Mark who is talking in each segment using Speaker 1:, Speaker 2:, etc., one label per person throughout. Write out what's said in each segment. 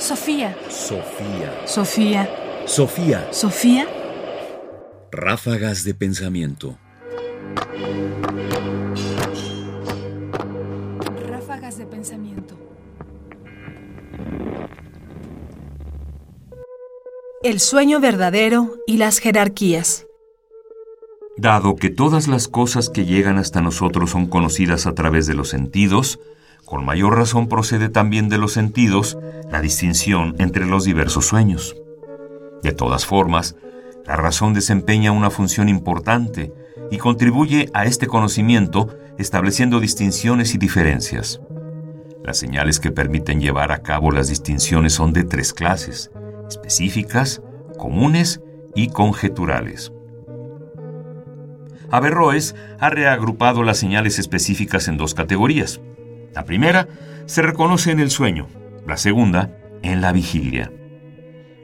Speaker 1: Sofía.
Speaker 2: Sofía.
Speaker 1: Sofía.
Speaker 2: Sofía.
Speaker 1: Sofía.
Speaker 2: Ráfagas de pensamiento.
Speaker 1: Ráfagas de pensamiento. El sueño verdadero y las jerarquías.
Speaker 3: Dado que todas las cosas que llegan hasta nosotros son conocidas a través de los sentidos, con mayor razón procede también de los sentidos la distinción entre los diversos sueños. De todas formas, la razón desempeña una función importante y contribuye a este conocimiento estableciendo distinciones y diferencias. Las señales que permiten llevar a cabo las distinciones son de tres clases, específicas, comunes y conjeturales. Averroes ha reagrupado las señales específicas en dos categorías. La primera se reconoce en el sueño, la segunda en la vigilia.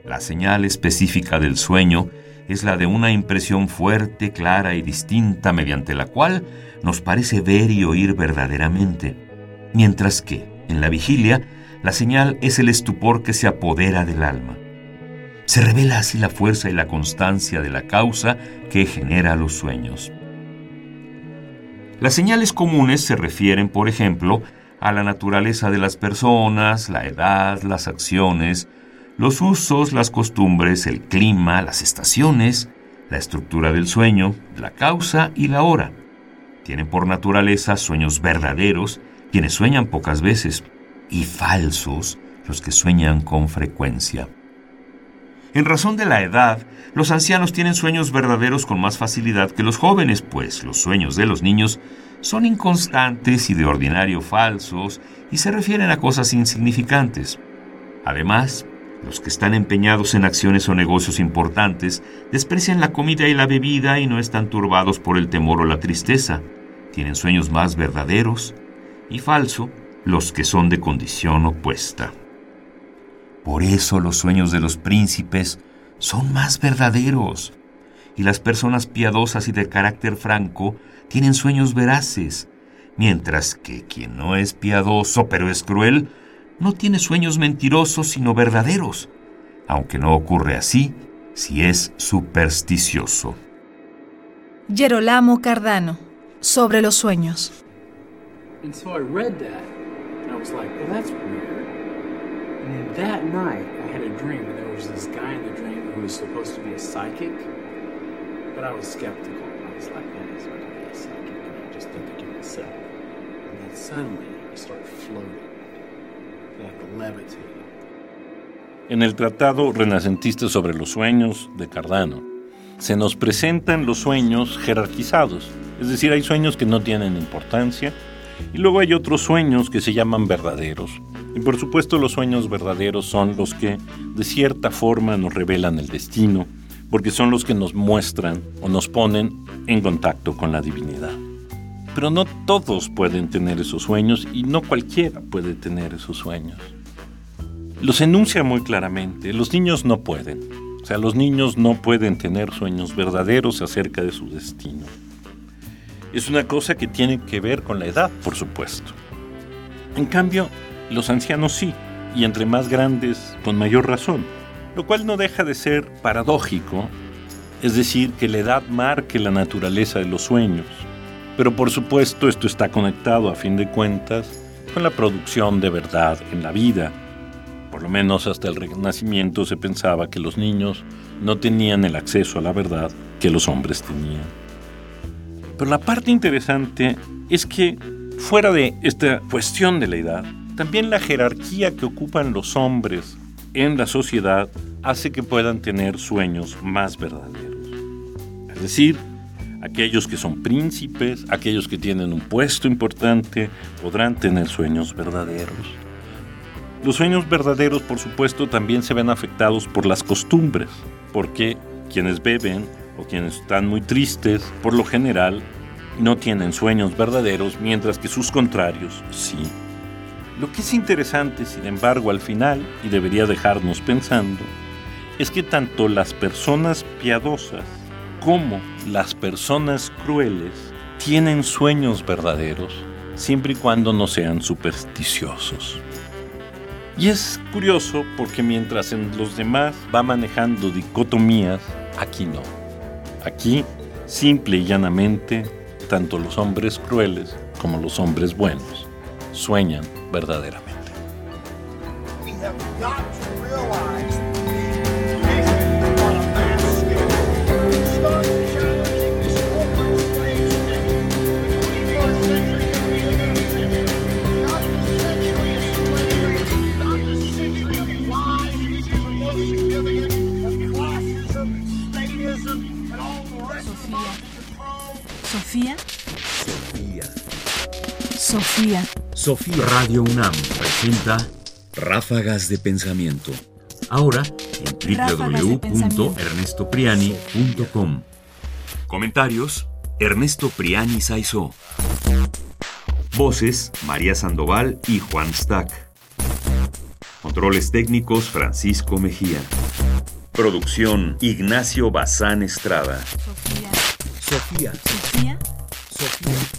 Speaker 3: La señal específica del sueño es la de una impresión fuerte, clara y distinta mediante la cual nos parece ver y oír verdaderamente, mientras que, en la vigilia, la señal es el estupor que se apodera del alma. Se revela así la fuerza y la constancia de la causa que genera los sueños. Las señales comunes se refieren, por ejemplo, a la naturaleza de las personas, la edad, las acciones, los usos, las costumbres, el clima, las estaciones, la estructura del sueño, la causa y la hora. Tienen por naturaleza sueños verdaderos quienes sueñan pocas veces y falsos los que sueñan con frecuencia. En razón de la edad, los ancianos tienen sueños verdaderos con más facilidad que los jóvenes, pues los sueños de los niños son inconstantes y de ordinario falsos y se refieren a cosas insignificantes. Además, los que están empeñados en acciones o negocios importantes desprecian la comida y la bebida y no están turbados por el temor o la tristeza. Tienen sueños más verdaderos y falso los que son de condición opuesta. Por eso los sueños de los príncipes son más verdaderos, y las personas piadosas y de carácter franco tienen sueños veraces, mientras que quien no es piadoso pero es cruel, no tiene sueños mentirosos sino verdaderos, aunque no ocurre así si es supersticioso.
Speaker 1: Gerolamo Cardano, sobre los sueños.
Speaker 4: And so I read that, and I was like, well, that's weird. And that night, I had a dream, and there was this guy in the dream who was supposed to be a psychic, but I was skeptical. I was like, man, he's going to be a psychic, and I just did it to myself. And then suddenly, I started floating, like levitating.
Speaker 5: En el Tratado Renacentista sobre los Sueños de Cardano, se nos presentan los sueños jerarquizados, es decir, hay sueños que no tienen importancia y luego hay otros sueños que se llaman verdaderos. Y por supuesto los sueños verdaderos son los que de cierta forma nos revelan el destino, porque son los que nos muestran o nos ponen en contacto con la divinidad. Pero no todos pueden tener esos sueños y no cualquiera puede tener esos sueños. Los enuncia muy claramente, los niños no pueden. O sea, los niños no pueden tener sueños verdaderos acerca de su destino. Es una cosa que tiene que ver con la edad, por supuesto. En cambio, los ancianos sí, y entre más grandes, con mayor razón, lo cual no deja de ser paradójico, es decir, que la edad marque la naturaleza de los sueños. Pero por supuesto esto está conectado a fin de cuentas con la producción de verdad en la vida. Por lo menos hasta el Renacimiento se pensaba que los niños no tenían el acceso a la verdad que los hombres tenían. Pero la parte interesante es que fuera de esta cuestión de la edad, también la jerarquía que ocupan los hombres en la sociedad hace que puedan tener sueños más verdaderos. Es decir, aquellos que son príncipes, aquellos que tienen un puesto importante, podrán tener sueños verdaderos. Los sueños verdaderos, por supuesto, también se ven afectados por las costumbres, porque quienes beben o quienes están muy tristes, por lo general, no tienen sueños verdaderos, mientras que sus contrarios sí. Lo que es interesante, sin embargo, al final, y debería dejarnos pensando, es que tanto las personas piadosas como las personas crueles tienen sueños verdaderos siempre y cuando no sean supersticiosos.
Speaker 6: Y es curioso porque mientras en los demás va manejando dicotomías, aquí no. Aquí, simple y llanamente, tanto los hombres crueles como los hombres buenos sueñan verdaderamente.
Speaker 1: Sofía.
Speaker 7: Sofía
Speaker 3: Radio UNAM presenta
Speaker 7: Ráfagas de Pensamiento.
Speaker 3: Ahora en www.ernestopriani.com. Comentarios: Ernesto Priani Saizó. Voces: María Sandoval y Juan Stack. Controles técnicos: Francisco Mejía. Producción: Ignacio Bazán Estrada.
Speaker 1: Sofía.
Speaker 7: Sofía.
Speaker 1: Sofía.
Speaker 7: Sofía.